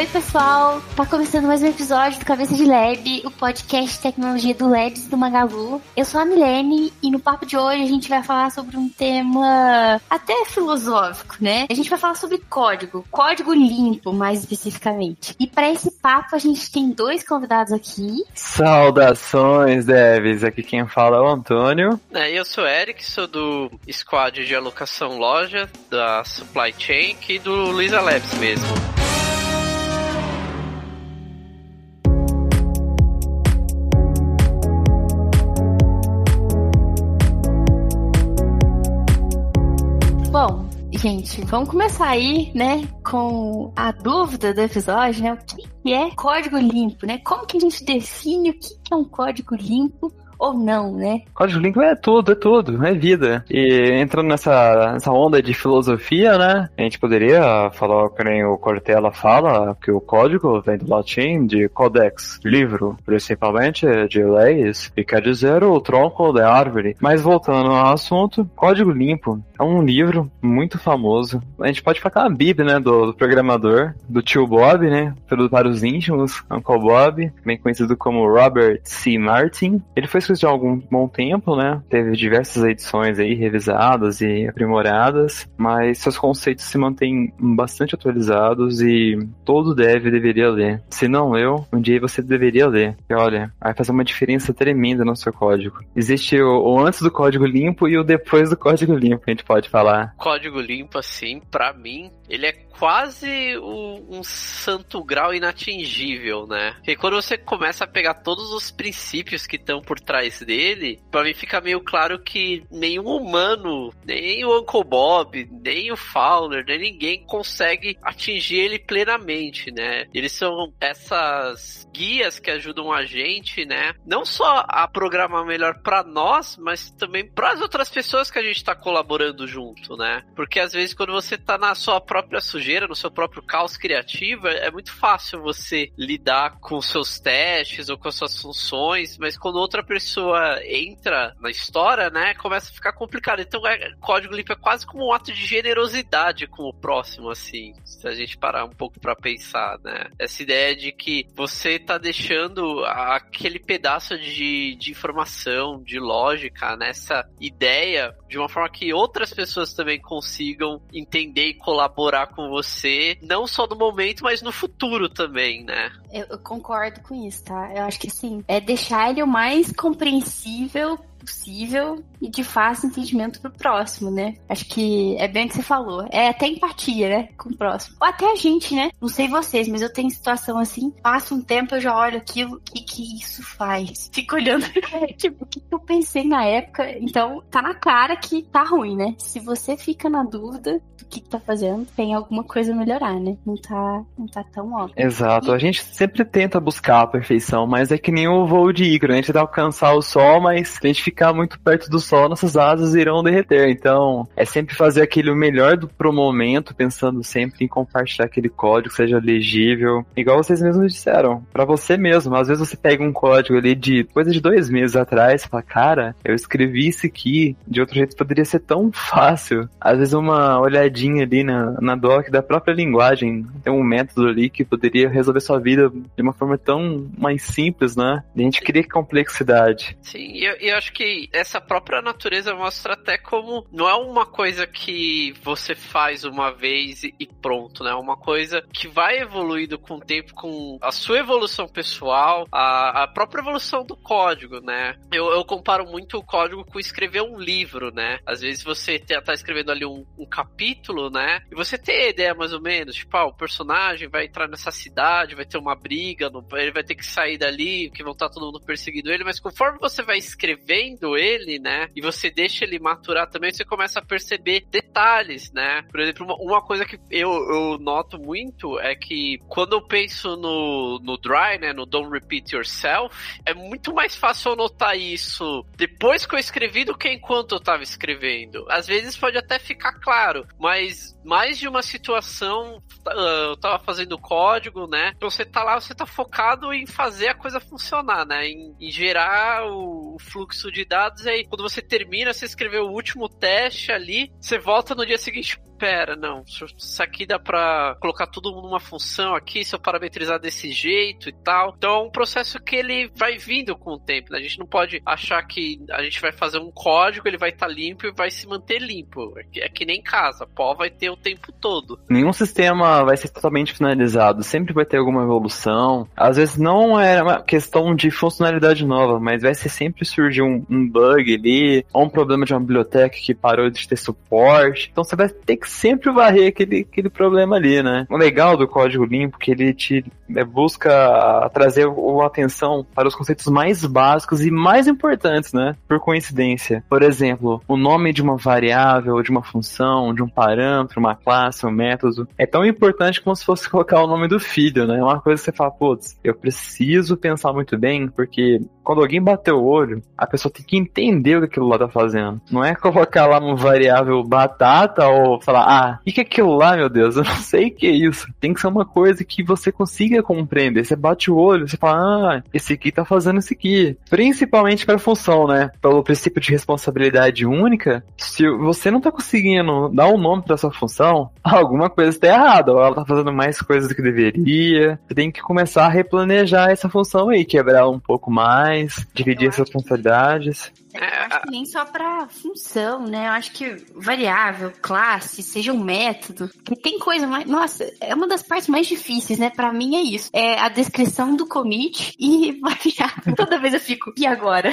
oi pessoal! Tá começando mais um episódio do Cabeça de Lab, o podcast de tecnologia do Labs do Magalu. Eu sou a Milene e no papo de hoje a gente vai falar sobre um tema até filosófico, né? A gente vai falar sobre código, código limpo mais especificamente. E para esse papo a gente tem dois convidados aqui. Saudações, devs! Aqui quem fala é o Antônio. É, eu sou o Eric, sou do squad de alocação loja da Supply Chain e do Luiza Labs mesmo. Gente, vamos começar aí, né, com a dúvida do episódio, né? O que é código limpo, né? Como que a gente define o que é um código limpo ou não, né? Código limpo é tudo, é tudo, é vida. E entrando nessa, nessa onda de filosofia, né? A gente poderia falar que nem o Cortella fala, que o código vem do latim de codex, livro, principalmente de leis, e quer dizer o tronco da árvore. Mas voltando ao assunto, código limpo é um livro muito famoso. A gente pode falar a Bíblia, né, do, do, programador, do tio Bob, né, para os íntimos, Uncle Bob, bem conhecido como Robert C. Martin. Ele foi há algum bom tempo, né, teve diversas edições aí revisadas e aprimoradas, mas seus conceitos se mantêm bastante atualizados e todo dev deveria ler. Se não leu, um dia você deveria ler. E olha, vai fazer uma diferença tremenda no seu código. Existe o, o antes do código limpo e o depois do código limpo, a gente pode falar. Código limpo, assim, para mim, ele é quase um, um, santo grau inatingível, né? Porque quando você começa a pegar todos os princípios que estão por trás dele, para mim fica meio claro que nenhum humano, nem o Uncle Bob, nem o Fowler, nem ninguém consegue atingir ele plenamente, né? Eles são essas guias que ajudam a gente, né? Não só a programar melhor para nós, mas também para as outras pessoas que a gente está colaborando junto, né? Porque às vezes quando você tá na sua própria sujeira, no seu próprio caos criativo, é muito fácil você lidar com seus testes ou com suas funções, mas quando outra pessoa entra na história, né, começa a ficar complicado. Então, é, código limpo é quase como um ato de generosidade com o próximo, assim, se a gente parar um pouco para pensar, né? Essa ideia de que você tá deixando aquele pedaço de, de informação, de lógica, nessa ideia de uma forma que outras pessoas também consigam entender e colaborar com você, não só no momento, mas no futuro também, né? Eu, eu concordo com isso, tá? Eu acho que sim, é deixar ele o mais compreensível possível e de fácil entendimento pro próximo, né? Acho que é bem o que você falou. É até empatia, né? Com o próximo. Ou até a gente, né? Não sei vocês, mas eu tenho situação assim, passa um tempo, eu já olho aquilo, o que que isso faz? Fico olhando, tipo, o que eu pensei na época? Então, tá na cara que tá ruim, né? Se você fica na dúvida do que, que tá fazendo, tem alguma coisa a melhorar, né? Não tá, não tá tão óbvio. Exato. E... A gente sempre tenta buscar a perfeição, mas é que nem o voo de Igor, né? A gente tenta alcançar o sol, mas a gente ficar muito perto do sol, nossas asas irão derreter. Então, é sempre fazer aquilo melhor do pro momento, pensando sempre em compartilhar aquele código, seja legível. Igual vocês mesmos disseram, para você mesmo. Às vezes você pega um código ali de coisa de dois meses atrás e fala, cara, eu escrevi isso aqui, de outro jeito poderia ser tão fácil. Às vezes uma olhadinha ali na, na doc da própria linguagem, tem um método ali que poderia resolver sua vida de uma forma tão mais simples, né? A gente cria complexidade. Sim, eu, eu acho que que essa própria natureza mostra até como não é uma coisa que você faz uma vez e pronto, né? É uma coisa que vai evoluindo com o tempo, com a sua evolução pessoal, a, a própria evolução do código, né? Eu, eu, comparo muito o código com escrever um livro, né? Às vezes você tá escrevendo ali um, um capítulo, né? E você tem a ideia mais ou menos, tipo, ah, o personagem vai entrar nessa cidade, vai ter uma briga, ele vai ter que sair dali, que vão estar todo mundo perseguindo ele, mas conforme você vai escrevendo, lendo ele, né? E você deixa ele maturar também, você começa a perceber detalhes, né? Por exemplo, uma, uma coisa que eu, eu noto muito é que quando eu penso no, no Dry, né? No Don't Repeat Yourself, é muito mais fácil notar isso depois que eu escrevi do que enquanto eu tava escrevendo. Às vezes pode até ficar claro, mas mais de uma situação ah, eu tava fazendo código, né? Então você tá lá, você tá focado em fazer a coisa funcionar, né? Em, em gerar o, o fluxo de dados. E aí, quando você termina, você escreveu o último teste ali, você volta no dia seguinte, pera, não, isso aqui dá pra colocar tudo numa função aqui, se eu parametrizar desse jeito e tal. Então é um processo que ele vai vindo com o tempo, né? A gente não pode achar que a gente vai fazer um código, ele vai estar tá limpo e vai se manter limpo. É que, é que nem casa, pó vai ter o tempo todo. Nenhum sistema vai ser totalmente finalizado, sempre vai ter alguma evolução. Às vezes não é uma questão de funcionalidade nova, mas vai ser sempre surgir um, um bug ali, ou um problema de uma biblioteca que parou de ter suporte. Então você vai ter que sempre varrer aquele, aquele problema ali, né? O legal do código limpo é que ele te é, busca trazer a atenção para os conceitos mais básicos e mais importantes, né? Por coincidência. Por exemplo, o nome de uma variável, de uma função, de um parâmetro, uma classe, um método, é tão importante como se fosse colocar o nome do filho, né? É uma coisa que você fala, putz, eu preciso pensar muito bem, porque quando alguém bater o olho, a pessoa tem que entender o que aquilo lá tá fazendo. Não é colocar lá uma variável batata ou falar, ah, o que é aquilo lá, meu Deus? Eu não sei o que é isso. Tem que ser uma coisa que você consiga compreender. Você bate o olho, você fala, ah, esse aqui tá fazendo isso aqui. Principalmente para função, né? Pelo princípio de responsabilidade única, se você não tá conseguindo dar um nome para sua função, alguma coisa está errada. Ou ela tá fazendo mais coisas do que deveria. Você tem que começar a replanejar essa função aí, quebrar um pouco mais, dividir as responsabilidades. É, acho que nem só para função, né? Eu acho que variável, classe, seja um método, que tem coisa mais. Nossa, é uma das partes mais difíceis, né? Para mim é isso. É a descrição do commit e variável. Toda vez eu fico, e agora?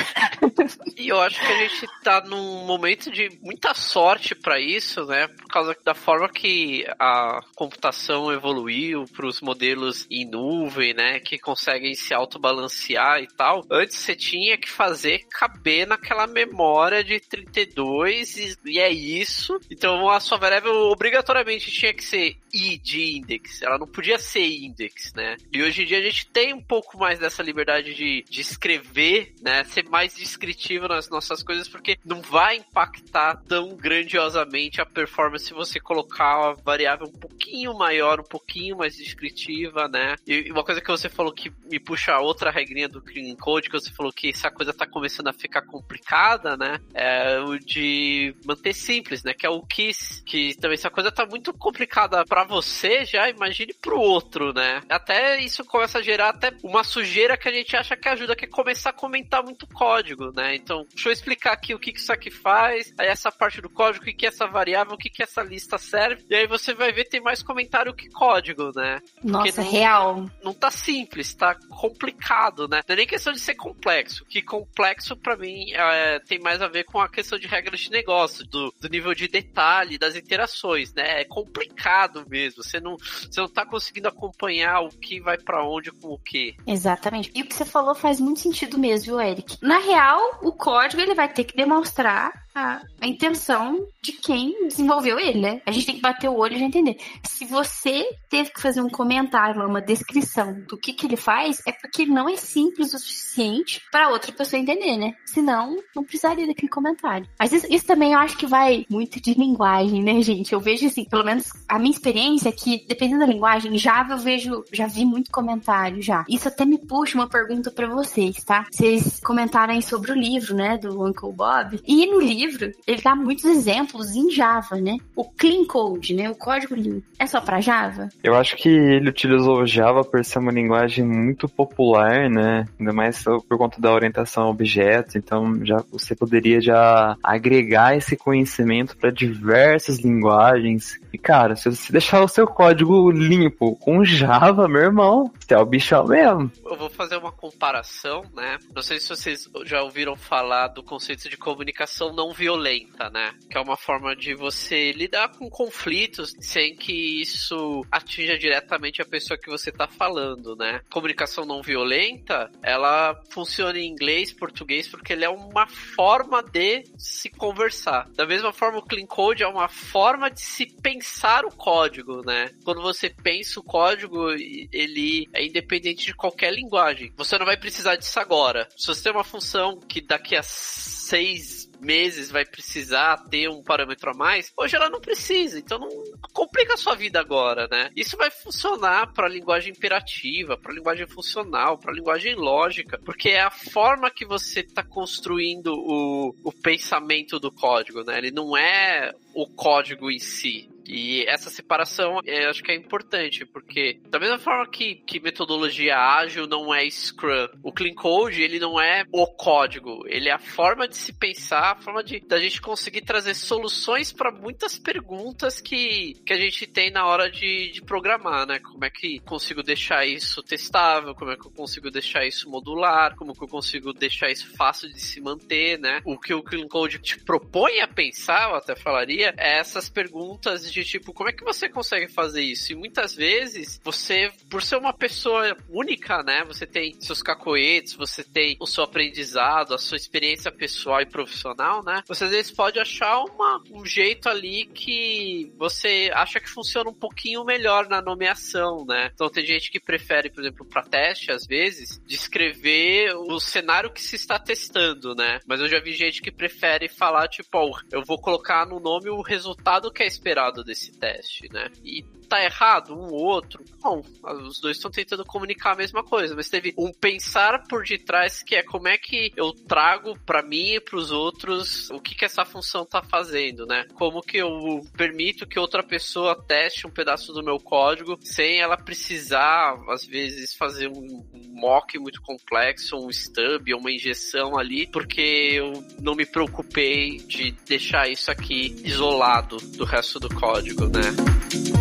e eu acho que a gente tá num momento de muita sorte para isso, né? Por causa da forma que a computação evoluiu para os modelos em nuvem, né? Que conseguem se autobalancear e tal. Antes você tinha que fazer caber na aquela memória de 32 e, e é isso. Então a sua variável obrigatoriamente tinha que ser i de index. Ela não podia ser index, né? E hoje em dia a gente tem um pouco mais dessa liberdade de, de escrever, né? Ser mais descritivo nas nossas coisas, porque não vai impactar tão grandiosamente a performance se você colocar a variável um pouquinho maior, um pouquinho mais descritiva, né? E uma coisa que você falou que me puxa a outra regrinha do Clean Code, que você falou que essa coisa tá começando a ficar complicada complicada, né? É o de manter simples, né? Que é o KISS, que também essa coisa tá muito complicada para você, já imagine pro outro, né? Até isso começa a gerar até uma sujeira que a gente acha que ajuda, que é começar a comentar muito código, né? Então, deixa eu explicar aqui o que, que isso aqui faz, aí essa parte do código, o que, que é essa variável, o que, que essa lista serve, e aí você vai ver tem mais comentário que código, né? Nossa, não, real. Não tá simples, tá complicado, né? Não é nem questão de ser complexo, que complexo para mim é é, tem mais a ver com a questão de regras de negócio, do, do nível de detalhe das interações, né? É complicado mesmo. Você não, você não tá conseguindo acompanhar o que vai para onde com o que. Exatamente. E o que você falou faz muito sentido mesmo, Eric. Na real, o código ele vai ter que demonstrar a, a, intenção de quem desenvolveu ele, né? A gente tem que bater o olho e já entender. Se você teve que fazer um comentário, uma descrição do que, que ele faz, é porque não é simples o suficiente para outra pessoa entender, né? Senão, não precisaria daquele comentário. Mas isso, isso, também eu acho que vai muito de linguagem, né, gente? Eu vejo assim, pelo menos a minha experiência é que, dependendo da linguagem, Java eu vejo, já vi muito comentário já. Isso até me puxa uma pergunta para vocês, tá? Vocês comentaram aí sobre o livro, né, do Uncle Bob. E no livro, ele dá muitos exemplos em Java, né? O clean code, né? O código limpo. É só para Java? Eu acho que ele utilizou Java por ser uma linguagem muito popular, né? Ainda mais por conta da orientação a objetos. Então, já você poderia já agregar esse conhecimento para diversas linguagens. E cara, se você deixar o seu código limpo com Java, meu irmão, você é o bichão mesmo. Eu vou fazer uma comparação, né? Não sei se vocês já ouviram falar do conceito de comunicação não violenta, né? Que é uma forma de você lidar com conflitos sem que isso atinja diretamente a pessoa que você está falando, né? Comunicação não violenta, ela funciona em inglês, português, porque ele é uma forma de se conversar. Da mesma forma, o Clean Code é uma forma de se pensar o código, né? Quando você pensa o código, ele é independente de qualquer linguagem. Você não vai precisar disso agora. Se você tem uma função que daqui a seis meses vai precisar ter um parâmetro a mais, hoje ela não precisa, então não complica a sua vida agora, né? Isso vai funcionar para linguagem imperativa, para linguagem funcional, para linguagem lógica, porque é a forma que você está construindo o, o pensamento do código, né? Ele não é o código em si. E essa separação eu acho que é importante, porque da mesma forma que, que metodologia ágil não é Scrum, o Clean Code ele não é o código, ele é a forma de se pensar, a forma de da gente conseguir trazer soluções para muitas perguntas que, que a gente tem na hora de, de programar, né? Como é que consigo deixar isso testável, como é que eu consigo deixar isso modular, como que eu consigo deixar isso fácil de se manter, né? O que o Clean Code te propõe a pensar, eu até falaria, é essas perguntas de tipo, como é que você consegue fazer isso? E muitas vezes, você, por ser uma pessoa única, né? Você tem seus cacoetes, você tem o seu aprendizado, a sua experiência pessoal e profissional, né? Você às vezes pode achar uma, um jeito ali que você acha que funciona um pouquinho melhor na nomeação, né? Então tem gente que prefere, por exemplo, para teste, às vezes, descrever o cenário que se está testando, né? Mas eu já vi gente que prefere falar, tipo, ó, eu vou colocar no nome o resultado que é esperado desse teste, né? E tá errado um ou outro? Bom, os dois estão tentando comunicar a mesma coisa, mas teve um pensar por detrás que é como é que eu trago para mim e para os outros o que que essa função tá fazendo, né? Como que eu permito que outra pessoa teste um pedaço do meu código sem ela precisar, às vezes, fazer um mock muito complexo, um stub, uma injeção ali, porque eu não me preocupei de deixar isso aqui isolado do resto do código, né?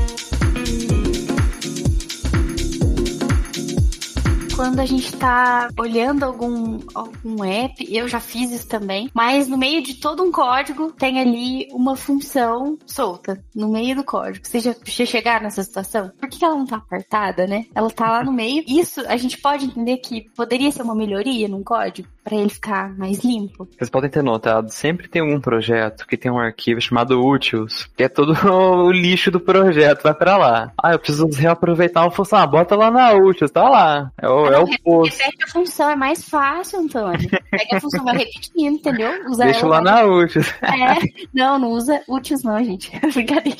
Quando a gente tá olhando algum, algum app, eu já fiz isso também, mas no meio de todo um código tem ali uma função solta, no meio do código. Vocês já, já chegaram nessa situação? Por que ela não tá apertada, né? Ela tá lá no meio. Isso a gente pode entender que poderia ser uma melhoria num código para ele ficar mais limpo. Vocês podem ter notado, sempre tem algum projeto que tem um arquivo chamado úteis, que é todo o lixo do projeto, vai para lá. Ah, eu preciso reaproveitar uma função, ah, bota lá na úteis, tá lá. É o é o. Repete a função, é mais fácil, Antônio. Pega a função, vai repetindo, entendeu? Usa Deixa lá na úteis. É, não, não usa úteis não, gente. Brincadeira.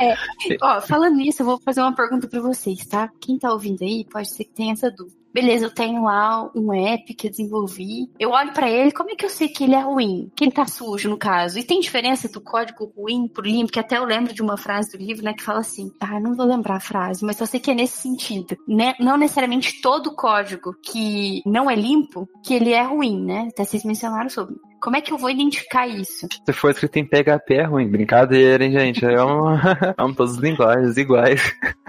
É, ó, falando nisso, eu vou fazer uma pergunta para vocês, tá? Quem tá ouvindo aí, pode ser que tenha essa dúvida beleza, eu tenho lá um app que eu desenvolvi. Eu olho para ele, como é que eu sei que ele é ruim? Que ele tá sujo, no caso? E tem diferença do código ruim pro limpo? Que até eu lembro de uma frase do livro, né, que fala assim, ah, não vou lembrar a frase, mas eu sei que é nesse sentido. Né? Não necessariamente todo código que não é limpo, que ele é ruim, né? Até vocês mencionaram sobre. Como é que eu vou identificar isso? Se for escrito em PHP é ruim. Brincadeira, hein, gente? É um... um todas as linguagens iguais.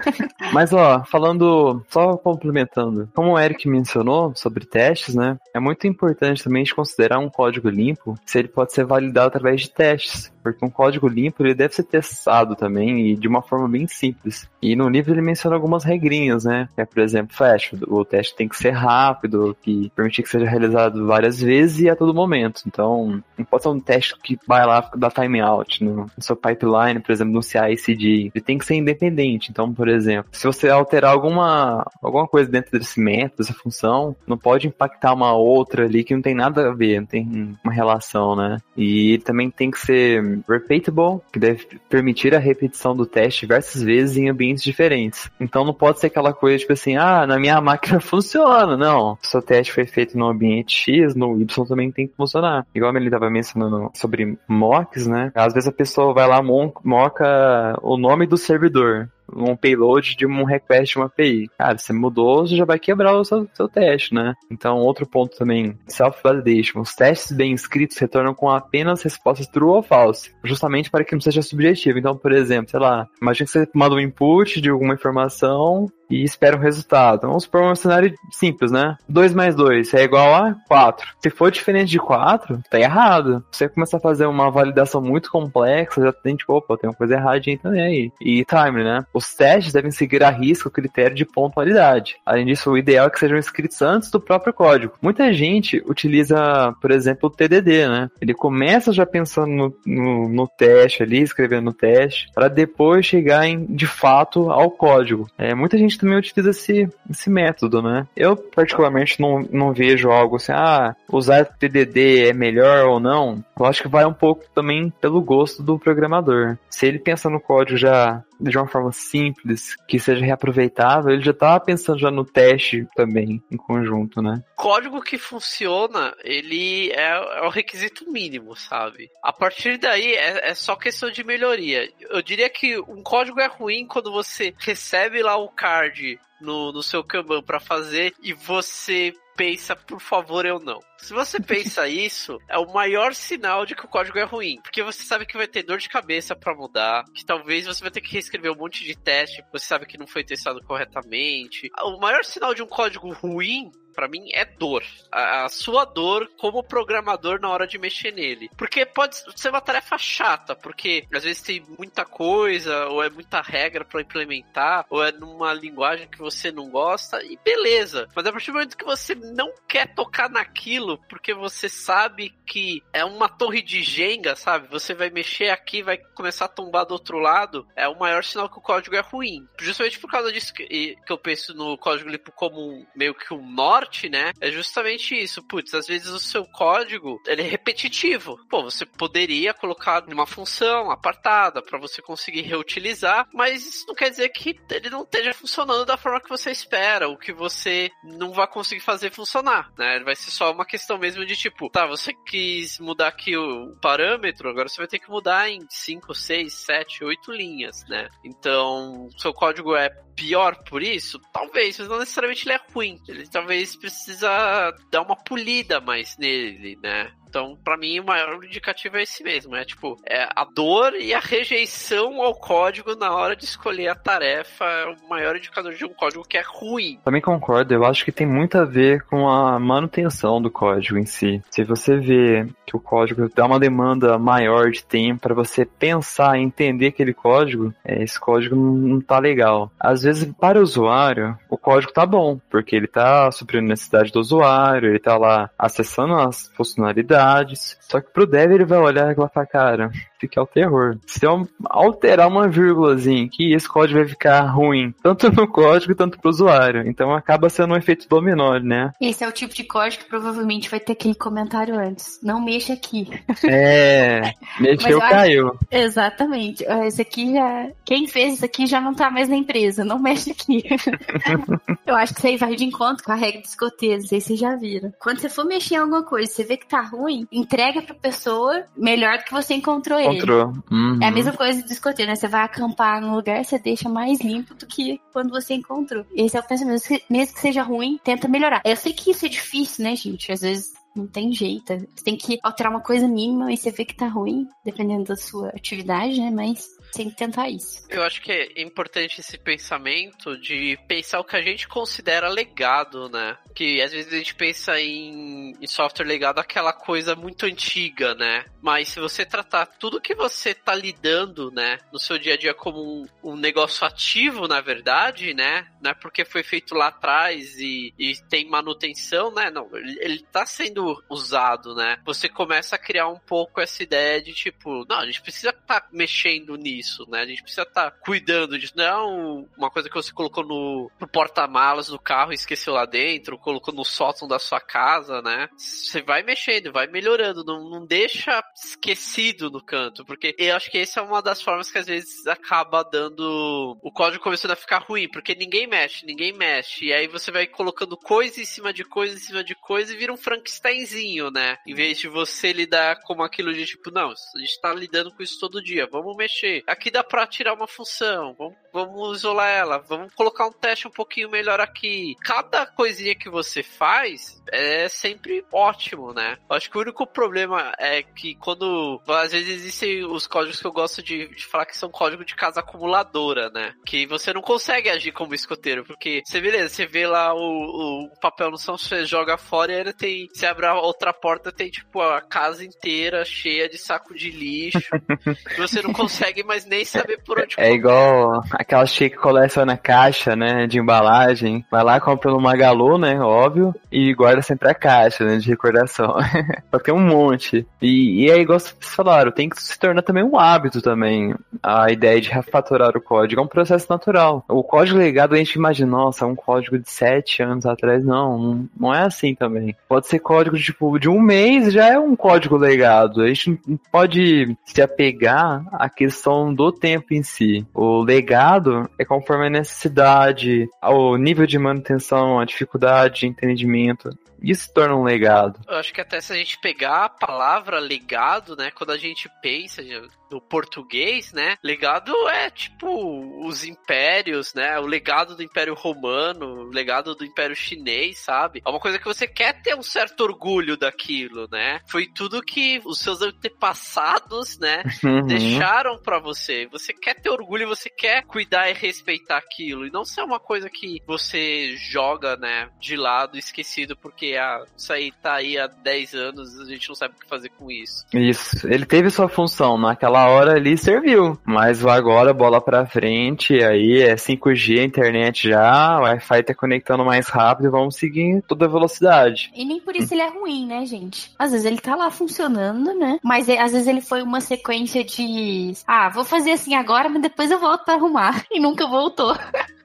Mas, ó, falando, só complementando, como o Eric mencionou sobre testes, né? É muito importante também de considerar um código limpo se ele pode ser validado através de testes porque um código limpo ele deve ser testado também e de uma forma bem simples. E no livro ele menciona algumas regrinhas, né? É, por exemplo, flash, o teste tem que ser rápido, que permitir que seja realizado várias vezes e a todo momento. Então, não pode ser um teste que vai lá dar timeout no, no seu pipeline, por exemplo, no CI/CD. Ele tem que ser independente. Então, por exemplo, se você alterar alguma alguma coisa dentro desse método, dessa função, não pode impactar uma outra ali que não tem nada a ver, não tem uma relação, né? E ele também tem que ser repeatable, que deve permitir a repetição do teste diversas vezes em ambientes diferentes. Então não pode ser aquela coisa tipo assim, ah, na minha máquina funciona. Não. Se o teste foi feito no ambiente X, no Y também tem que funcionar. Igual ele estava mencionando sobre mocks, né? Às vezes a pessoa vai lá, moca o nome do servidor um payload de um request de uma API. Cara, você mudou, você já vai quebrar o seu, seu teste, né? Então, outro ponto também, self-validation. Os testes bem escritos retornam com apenas respostas true ou false, justamente para que não seja subjetivo. Então, por exemplo, sei lá, imagina que você manda um input de alguma informação e espera um resultado. Vamos supor um cenário simples, né? 2 mais 2 é igual a 4. Se for diferente de 4, tá errado. Você começa a fazer uma validação muito complexa, já tem tipo, opa, tem uma coisa erradinha também aí. E time, né? Os testes devem seguir a risco o critério de pontualidade. Além disso, o ideal é que sejam escritos antes do próprio código. Muita gente utiliza, por exemplo, o TDD, né? Ele começa já pensando no, no, no teste ali, escrevendo no teste, para depois chegar em, de fato ao código. É, muita gente também utiliza esse, esse método, né? Eu, particularmente, não, não vejo algo assim, ah, usar TDD é melhor ou não. Eu acho que vai um pouco também pelo gosto do programador. Se ele pensa no código já de uma forma simples, que seja reaproveitável, ele já tava pensando já no teste também, em conjunto, né? Código que funciona, ele é, é o requisito mínimo, sabe? A partir daí é, é só questão de melhoria. Eu diria que um código é ruim quando você recebe lá o card no, no seu Kanban para fazer e você pensa, por favor, eu não. Se você pensa isso, é o maior sinal de que o código é ruim. Porque você sabe que vai ter dor de cabeça para mudar, que talvez você vai ter que reescrever um monte de teste, você sabe que não foi testado corretamente. O maior sinal de um código ruim para mim é dor. A, a, sua dor como programador na hora de mexer nele. Porque pode ser uma tarefa chata, porque às vezes tem muita coisa, ou é muita regra para implementar, ou é numa linguagem que você não gosta, e beleza. Mas a partir do momento que você não quer tocar naquilo, porque você sabe que é uma torre de Jenga, sabe? Você vai mexer aqui, vai começar a tombar do outro lado, é o maior sinal que o código é ruim. Justamente por causa disso que, que eu penso no código limpo como meio que um norte né? É justamente isso. Putz, às vezes o seu código ele é repetitivo. Pô, você poderia colocar uma função apartada para você conseguir reutilizar, mas isso não quer dizer que ele não esteja funcionando da forma que você espera, ou que você não vai conseguir fazer funcionar, né? Vai ser só uma questão mesmo de tipo, tá, você quis mudar aqui o parâmetro, agora você vai ter que mudar em 5, 6, 7, 8 linhas, né? Então, seu código é pior por isso? Talvez, mas não necessariamente ele é ruim. Ele talvez precisa dar uma polida mais nele, né? Então, para mim, o maior indicativo é esse mesmo. É tipo, é a dor e a rejeição ao código na hora de escolher a tarefa é o maior indicador de um código que é ruim. Também concordo, eu acho que tem muito a ver com a manutenção do código em si. Se você vê que o código dá uma demanda maior de tempo para você pensar e entender aquele código, é, esse código não tá legal. Às vezes, para o usuário, o código tá bom, porque ele tá suprindo a necessidade do usuário, ele tá lá acessando as funcionalidades só que pro dev ele vai olhar e vai falar, cara, fica o terror. Se eu alterar uma vírgulazinha aqui, esse código vai ficar ruim, tanto no código tanto pro usuário. Então acaba sendo um efeito dominó, né? Esse é o tipo de código que provavelmente vai ter aquele comentário antes. Não mexa aqui. É, mexeu, caiu. Acho... Exatamente. Esse aqui já. Quem fez isso aqui já não tá mais na empresa, não mexe aqui. eu acho que isso aí vai de encontro com a regra dos escoteiro, não sei se vocês já viram. Quando você for mexer em alguma coisa, você vê que tá ruim, entrega pra pessoa melhor do que você encontrou ele. Encontrou. Uhum. É a mesma coisa do escoteiro, né? Você vai acampar num lugar, você deixa mais limpo do que quando você encontrou. Esse é o pensamento. Mesmo que seja ruim, tenta melhorar. Eu sei que isso é difícil, né, gente? Às vezes não tem jeito. Você tem que alterar uma coisa mínima e você vê que tá ruim, dependendo da sua atividade, né? Mas tem que tentar isso. Eu acho que é importante esse pensamento de pensar o que a gente considera legado, né? Que às vezes a gente pensa em, em software legado aquela coisa muito antiga, né? Mas se você tratar tudo que você tá lidando, né, no seu dia a dia como um, um negócio ativo, na verdade, né? Não é porque foi feito lá atrás e, e tem manutenção, né? Não, ele, ele tá sendo usado, né? Você começa a criar um pouco essa ideia de tipo, não, a gente precisa estar tá mexendo nisso isso, né? A gente precisa estar tá cuidando disso. Não é uma coisa que você colocou no, no porta-malas do carro e esqueceu lá dentro, colocou no sótão da sua casa, né? Você vai mexendo, vai melhorando, não, não deixa esquecido no canto, porque eu acho que essa é uma das formas que às vezes acaba dando o código começando a ficar ruim, porque ninguém mexe, ninguém mexe, e aí você vai colocando coisa em cima de coisa em cima de coisa e vira um Frankensteinzinho, né? Em vez de você lidar com aquilo de tipo, não, a gente tá lidando com isso todo dia, vamos mexer aqui dá pra tirar uma função, vamos, vamos isolar ela, vamos colocar um teste um pouquinho melhor aqui. Cada coisinha que você faz é sempre ótimo, né? Acho que o único problema é que quando às vezes existem os códigos que eu gosto de, de falar que são código de casa acumuladora, né? Que você não consegue agir como escoteiro, porque você beleza, você vê lá o, o papel no chão, você joga fora e ainda tem, você abre a outra porta, tem tipo a casa inteira cheia de saco de lixo. você não consegue mais nem saber por onde É igual aquela cheia que coleciona caixa, né, de embalagem. Vai lá, compra no Magalu, né, óbvio, e guarda sempre a caixa, né, de recordação. Só tem um monte. E, e é igual vocês falaram, tem que se tornar também um hábito também. A ideia de refatorar o código é um processo natural. O código legado a gente imagina, nossa, um código de sete anos atrás. Não, não, é assim também. Pode ser código tipo, de um mês já é um código legado. A gente não pode se apegar à questão do tempo em si. O legado é conforme a necessidade, o nível de manutenção, a dificuldade de entendimento. Isso torna um legado. Eu acho que até se a gente pegar a palavra legado, né, quando a gente pensa no português, né, legado é tipo os impérios, né, o legado do Império Romano, o legado do Império Chinês, sabe? É uma coisa que você quer ter um certo orgulho daquilo, né? Foi tudo que os seus antepassados, né, uhum. deixaram para você. Você quer ter orgulho, você quer cuidar e respeitar aquilo, e não ser uma coisa que você joga, né, de lado, esquecido porque porque ah, isso aí tá aí há 10 anos, a gente não sabe o que fazer com isso. Isso, ele teve sua função, naquela hora ali serviu, mas agora bola pra frente, aí é 5G, internet já, o Wi-Fi tá conectando mais rápido, vamos seguir toda a velocidade. E nem por isso ele é ruim, né, gente? Às vezes ele tá lá funcionando, né? Mas às vezes ele foi uma sequência de, ah, vou fazer assim agora, mas depois eu volto pra arrumar. E nunca voltou.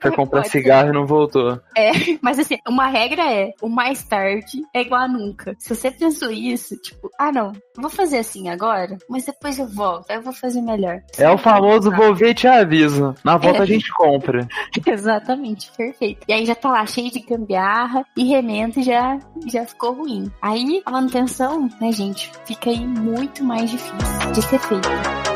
Foi comprar cigarro ser. e não voltou. É, mas assim, uma regra é: o mais tarde é igual a nunca. Se você pensou isso, tipo, ah não, vou fazer assim agora, mas depois eu volto, aí eu vou fazer melhor. Você é o famoso vou ver e te aviso. Na volta é. a gente compra. Exatamente, perfeito. E aí já tá lá cheio de gambiarra e remendo já, já ficou ruim. Aí a manutenção, né, gente, fica aí muito mais difícil de ser feita.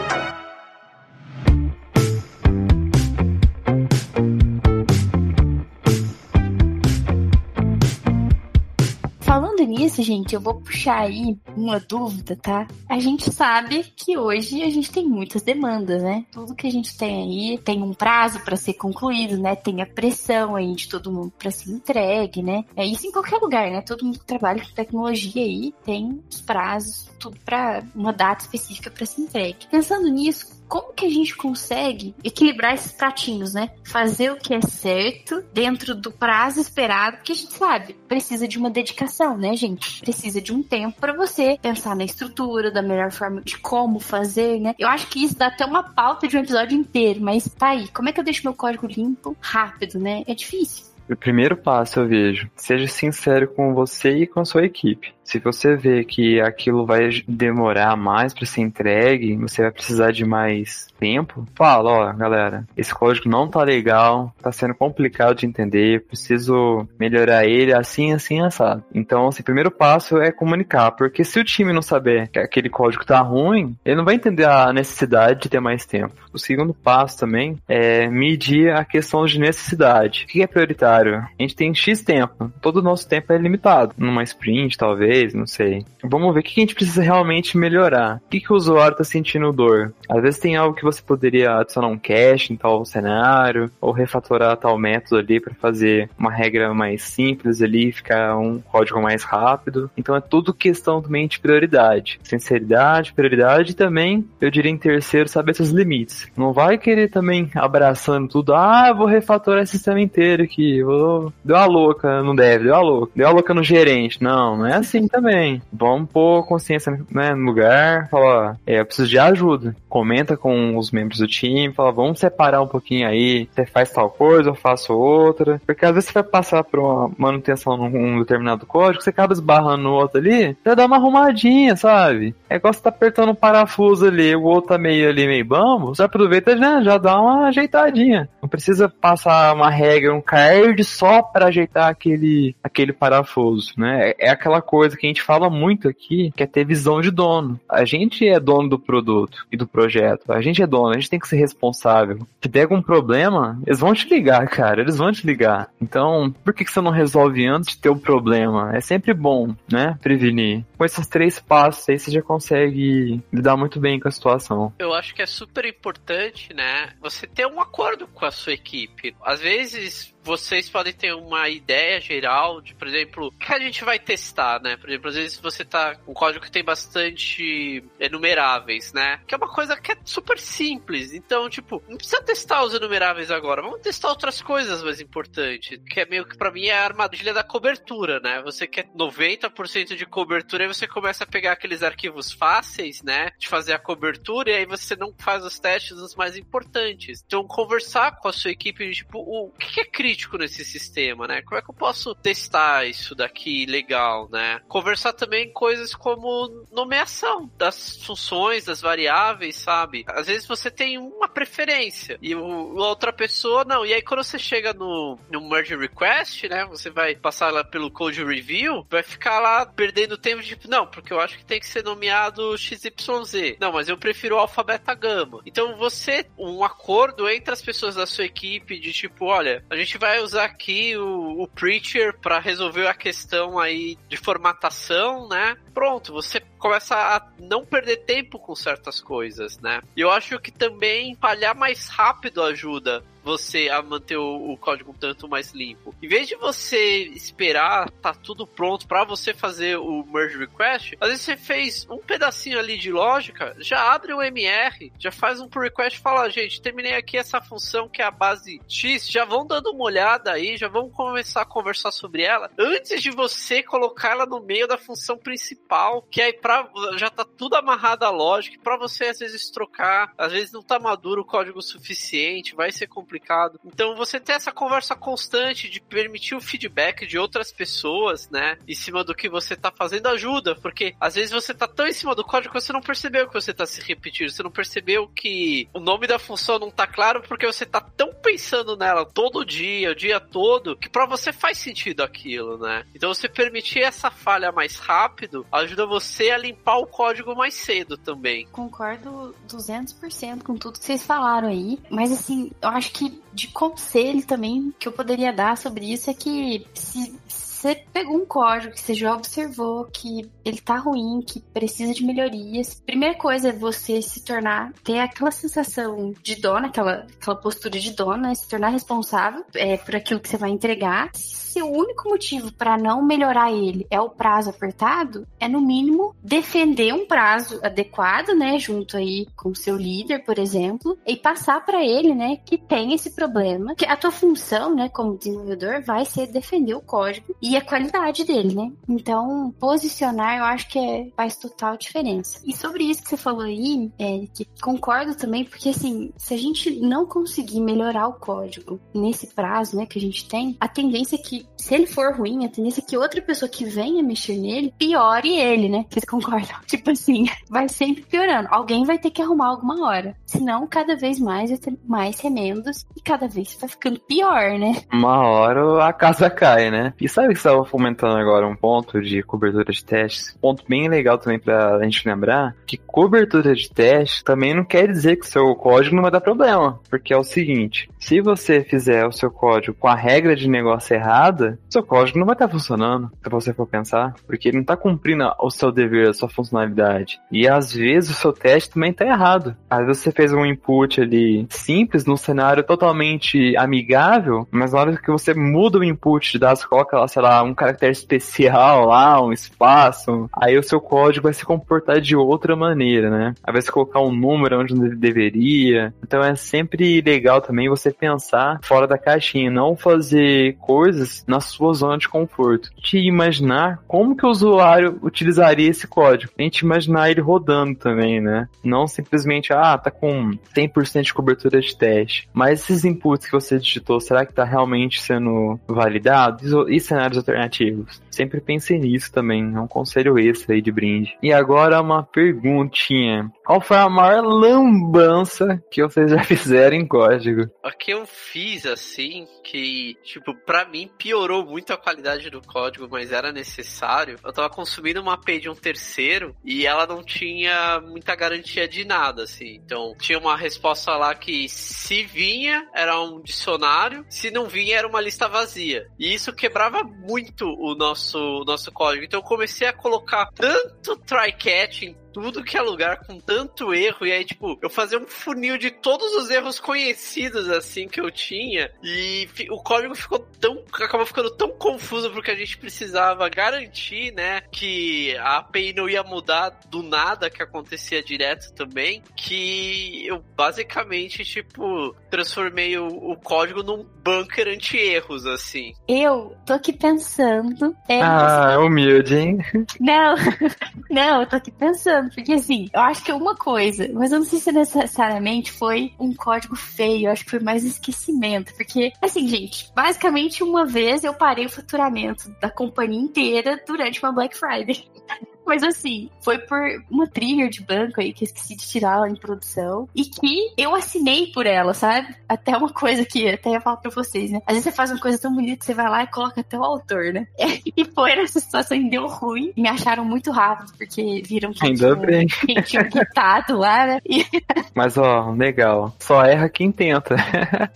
Nisso, gente, eu vou puxar aí uma dúvida, tá? A gente sabe que hoje a gente tem muitas demandas, né? Tudo que a gente tem aí tem um prazo para ser concluído, né? Tem a pressão aí de todo mundo para ser entregue, né? É isso em qualquer lugar, né? Todo mundo que trabalha com tecnologia aí tem os prazos, tudo para uma data específica para ser entregue. Pensando nisso, como que a gente consegue equilibrar esses pratinhos, né? Fazer o que é certo dentro do prazo esperado, porque a gente sabe, precisa de uma dedicação, né, gente? Precisa de um tempo para você pensar na estrutura, da melhor forma de como fazer, né? Eu acho que isso dá até uma pauta de um episódio inteiro, mas tá aí, como é que eu deixo meu código limpo rápido, né? É difícil. O primeiro passo eu vejo, seja sincero com você e com a sua equipe. Se você vê que aquilo vai demorar mais para ser entregue, você vai precisar de mais tempo, fala, ó, galera, esse código não tá legal, tá sendo complicado de entender, preciso melhorar ele assim, assim, assado. Então, assim, o primeiro passo é comunicar, porque se o time não saber que aquele código tá ruim, ele não vai entender a necessidade de ter mais tempo. O segundo passo também é medir a questão de necessidade. O que é prioritário? A gente tem X tempo, todo o nosso tempo é limitado, numa sprint talvez não sei. Vamos ver o que a gente precisa realmente melhorar. O que, que o usuário está sentindo dor? Às vezes tem algo que você poderia adicionar um cache em tal cenário, ou refatorar tal método ali para fazer uma regra mais simples ali, ficar um código mais rápido. Então é tudo questão também de prioridade. Sinceridade, prioridade e também, eu diria em terceiro, saber seus limites. Não vai querer também abraçando tudo, ah, vou refatorar esse sistema inteiro aqui, vou... deu a louca, não deve, deu a louca, deu a louca no gerente. Não, não é assim também. Vamos pôr consciência né, no lugar, falar, é, eu preciso de ajuda. Comenta com os membros do time, fala, vamos separar um pouquinho aí, você faz tal coisa, eu faço outra. Porque às vezes você vai passar por uma manutenção num determinado código, você acaba esbarrando no outro ali, já dá uma arrumadinha, sabe? É igual você tá apertando um parafuso ali, o outro tá meio ali, meio bambo, você aproveita já, já dá uma ajeitadinha. Não precisa passar uma regra, um card só para ajeitar aquele, aquele parafuso, né? É, é aquela coisa coisa que a gente fala muito aqui, que é ter visão de dono. A gente é dono do produto e do projeto. A gente é dono, a gente tem que ser responsável. Se der algum problema, eles vão te ligar, cara. Eles vão te ligar. Então, por que, que você não resolve antes de ter o problema? É sempre bom, né? Prevenir. Com esses três passos aí, você já consegue lidar muito bem com a situação. Eu acho que é super importante, né? Você ter um acordo com a sua equipe. Às vezes, vocês podem ter uma ideia geral de, por exemplo, o que a gente vai testar, né? Por exemplo, às vezes você tá com um código que tem bastante enumeráveis, né? Que é uma coisa que é super simples. Então, tipo, não precisa testar os enumeráveis agora. Vamos testar outras coisas mais importantes. Que é meio que para mim é a armadilha da cobertura, né? Você quer 90% de cobertura e você começa a pegar aqueles arquivos fáceis, né? De fazer a cobertura e aí você não faz os testes os mais importantes. Então, conversar com a sua equipe, tipo, o que é crítico crítico nesse sistema, né? Como é que eu posso testar isso daqui legal, né? Conversar também coisas como nomeação das funções, das variáveis, sabe? Às vezes você tem uma preferência e o, outra pessoa não. E aí quando você chega no, no merge request, né? Você vai passar lá pelo code review, vai ficar lá perdendo tempo de tipo, não, porque eu acho que tem que ser nomeado XYZ. Não, mas eu prefiro o alfabeta gama. Então você, um acordo entre as pessoas da sua equipe de tipo, olha, a gente vai usar aqui o, o Preacher para resolver a questão aí de formatação, né? Pronto, você começa a não perder tempo com certas coisas, né? E eu acho que também falhar mais rápido ajuda você a manter o, o, código um tanto mais limpo. Em vez de você esperar tá tudo pronto para você fazer o merge request, às vezes você fez um pedacinho ali de lógica, já abre o MR, já faz um pull request e fala, gente, terminei aqui essa função que é a base X, já vão dando uma olhada aí, já vamos começar a conversar sobre ela, antes de você colocar ela no meio da função principal, que aí pra, já tá tudo amarrado à lógica, para você às vezes trocar, às vezes não tá maduro o código suficiente, vai ser complicado complicado. Então você ter essa conversa constante de permitir o feedback de outras pessoas, né, em cima do que você tá fazendo ajuda, porque às vezes você tá tão em cima do código que você não percebeu que você tá se repetindo, você não percebeu que o nome da função não tá claro porque você tá tão pensando nela todo dia, o dia todo, que para você faz sentido aquilo, né? Então você permitir essa falha mais rápido ajuda você a limpar o código mais cedo também. Concordo 200% com tudo que vocês falaram aí, mas assim, eu acho que de conselho também que eu poderia dar sobre isso é que se você pegou um código que você já observou que ele tá ruim, que precisa de melhorias, primeira coisa é você se tornar, ter aquela sensação de dona, aquela, aquela postura de dona, se tornar responsável é, por aquilo que você vai entregar. Se o único motivo para não melhorar ele é o prazo apertado, é no mínimo defender um prazo adequado, né, junto aí com seu líder, por exemplo, e passar para ele, né, que tem esse problema, que a tua função, né, como desenvolvedor vai ser defender o código e a qualidade dele, né? Então, posicionar eu acho que é, faz total diferença. E sobre isso que você falou aí, que concordo também, porque assim, se a gente não conseguir melhorar o código nesse prazo, né, que a gente tem, a tendência é que, se ele for ruim, a tendência é que outra pessoa que venha mexer nele piore ele, né? Vocês concordam? Tipo assim, vai sempre piorando. Alguém vai ter que arrumar alguma hora. Senão, cada vez mais vai ter mais remendos e cada vez vai ficando pior, né? Uma hora a casa cai, né? E sabe que estava fomentando agora um ponto de cobertura de testes. Ponto bem legal também pra gente lembrar que cobertura de teste também não quer dizer que seu código não vai dar problema. Porque é o seguinte, se você fizer o seu código com a regra de negócio errada, seu código não vai estar funcionando, se você for pensar. Porque ele não está cumprindo o seu dever, a sua funcionalidade. E às vezes o seu teste também está errado. Às vezes você fez um input ali simples, num cenário totalmente amigável, mas na hora que você muda o input de dados, coloca lá, sei lá, um caractere especial lá, um espaço, aí o seu código vai se comportar de outra maneira, né? Às vezes colocar um número onde não deveria. Então é sempre legal também você pensar fora da caixinha, não fazer coisas na sua zona de conforto. Te imaginar como que o usuário utilizaria esse código. A gente imaginar ele rodando também, né? Não simplesmente, ah, tá com 100% de cobertura de teste. Mas esses inputs que você digitou, será que tá realmente sendo validado? E cenários alternativos. Sempre pensei nisso também. É um conselho extra aí de brinde. E agora uma perguntinha. Qual foi a maior lambança que vocês já fizeram em código? A que eu fiz assim, que, tipo, pra mim piorou muito a qualidade do código, mas era necessário. Eu tava consumindo uma API de um terceiro e ela não tinha muita garantia de nada, assim. Então, tinha uma resposta lá que se vinha, era um dicionário, se não vinha, era uma lista vazia. E isso quebrava muito o nosso, o nosso código. Então, eu comecei a colocar tanto try-catch em tudo que é lugar com tanto erro. E aí, tipo, eu fazia um funil de todos os erros conhecidos, assim, que eu tinha. E o código ficou tão. acabou ficando tão confuso porque a gente precisava garantir, né, que a API não ia mudar do nada, que acontecia direto também. Que eu basicamente, tipo, transformei o, o código num bunker anti-erros, assim. Eu tô aqui pensando. É, ah, humilde, hein? Não, não, eu tô aqui pensando pensando, porque assim, eu acho que é uma coisa, mas eu não sei se necessariamente foi um código feio, eu acho que foi mais esquecimento, porque, assim, gente, basicamente uma vez eu parei o faturamento da companhia inteira durante uma Black Friday. Mas assim, foi por uma trigger de banco aí que eu esqueci de tirar lá em produção. E que eu assinei por ela, sabe? Até uma coisa que até ia falar pra vocês, né? Às vezes você faz uma coisa tão bonita que você vai lá e coloca até o autor, né? E foi nessa situação e deu ruim. Me acharam muito rápido, porque viram que Ainda tinha, que tinha quitado lá, né? E, Mas ó, legal. Só erra quem tenta.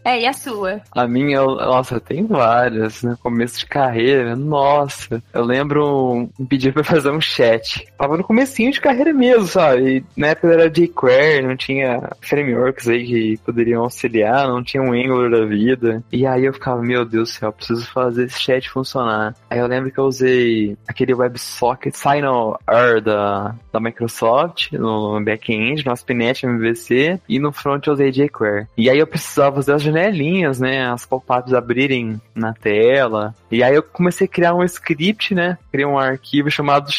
é, e a sua? A minha, eu- nossa, tem várias, né? Começo de carreira, nossa. Eu lembro um pedido pra fazer um chat. Tava no comecinho de carreira mesmo, sabe? E na época era jQuery, não tinha frameworks aí que poderiam auxiliar, não tinha um Angular da vida. E aí eu ficava, meu Deus do céu, preciso fazer esse chat funcionar. Aí eu lembro que eu usei aquele WebSocket SignalR da, da Microsoft no back-end, no ASP.NET MVC, e no front eu usei jQuery. E aí eu precisava fazer as janelinhas, né, as pop-ups abrirem na tela. E aí eu comecei a criar um script, né, criei um arquivo chamado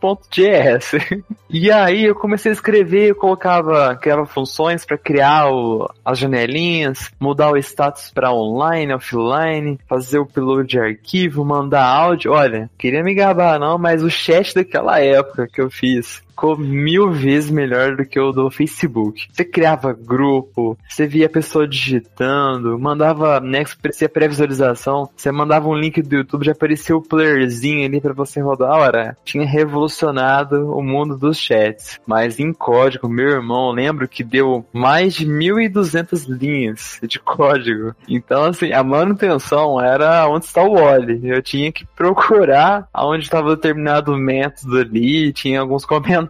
chat.js. e aí eu comecei a escrever, eu colocava, criava funções para criar o- as janelinhas, mudar o status para online, offline, fazer o upload de arquivo, mandar áudio. Olha, queria me gabar não, mas o chat daquela época que eu fiz ficou mil vezes melhor do que o do Facebook. Você criava grupo, você via a pessoa digitando, mandava, né, que aparecia pré-visualização, você mandava um link do YouTube, já aparecia o playerzinho ali pra você rodar. Ora, tinha revolucionado o mundo dos chats. Mas em código, meu irmão, lembro que deu mais de 1.200 linhas de código. Então, assim, a manutenção era onde está o Wally. Eu tinha que procurar aonde estava determinado método ali, tinha alguns comentários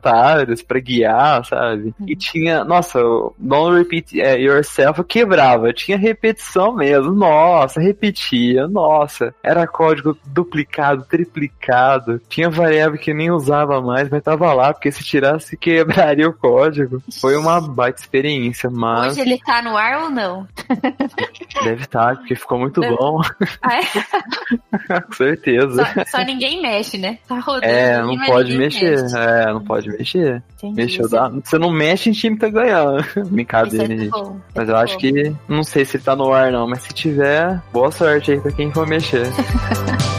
pra guiar, sabe? E tinha, nossa, o don't repeat eh, yourself quebrava, tinha repetição mesmo, nossa, repetia, nossa, era código duplicado, triplicado, tinha variável que nem usava mais, mas tava lá, porque se tirasse quebraria o código. Foi uma baita experiência, mas Hoje ele tá no ar ou não? deve estar, porque ficou muito Deve- bom, Ah, é? com certeza. só, só ninguém mexe, né? Tá rodando. É, não pode mexer. mexe. É, não pode mexer. Entendi, Mexeu, dá. Você não mexe em time que tá ganhando. Brincadeira, é gente. bom, Mas é eu acho bom. que. Não sei se tá no ar, não. Mas se tiver, boa sorte aí pra quem for mexer.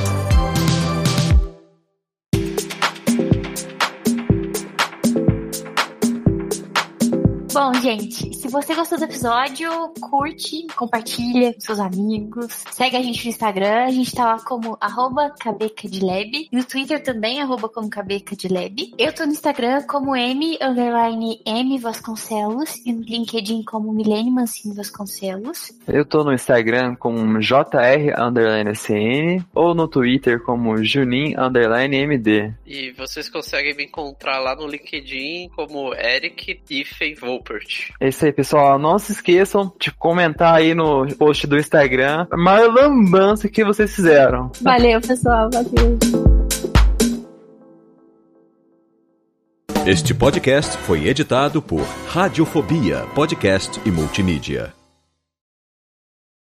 gente, se você gostou do episódio, curte, compartilha com seus amigos. Segue a gente no Instagram, a gente tá lá como arroba cabecadlab. No Twitter também, arroba como cabecadlab. Eu tô no Instagram como M, underline M Vasconcelos. E no LinkedIn como Milene Mancini Vasconcelos. Eu tô no Instagram como JR underline SN ou no Twitter como Junin underline MD. E vocês conseguem me encontrar lá no LinkedIn como Eric Ifen Volpert. É isso aí, pessoal. Não se esqueçam de comentar aí no post do Instagram a maior lambança que vocês fizeram. Valeu, pessoal. Valeu. Este podcast foi editado por Radiofobia, podcast e multimídia.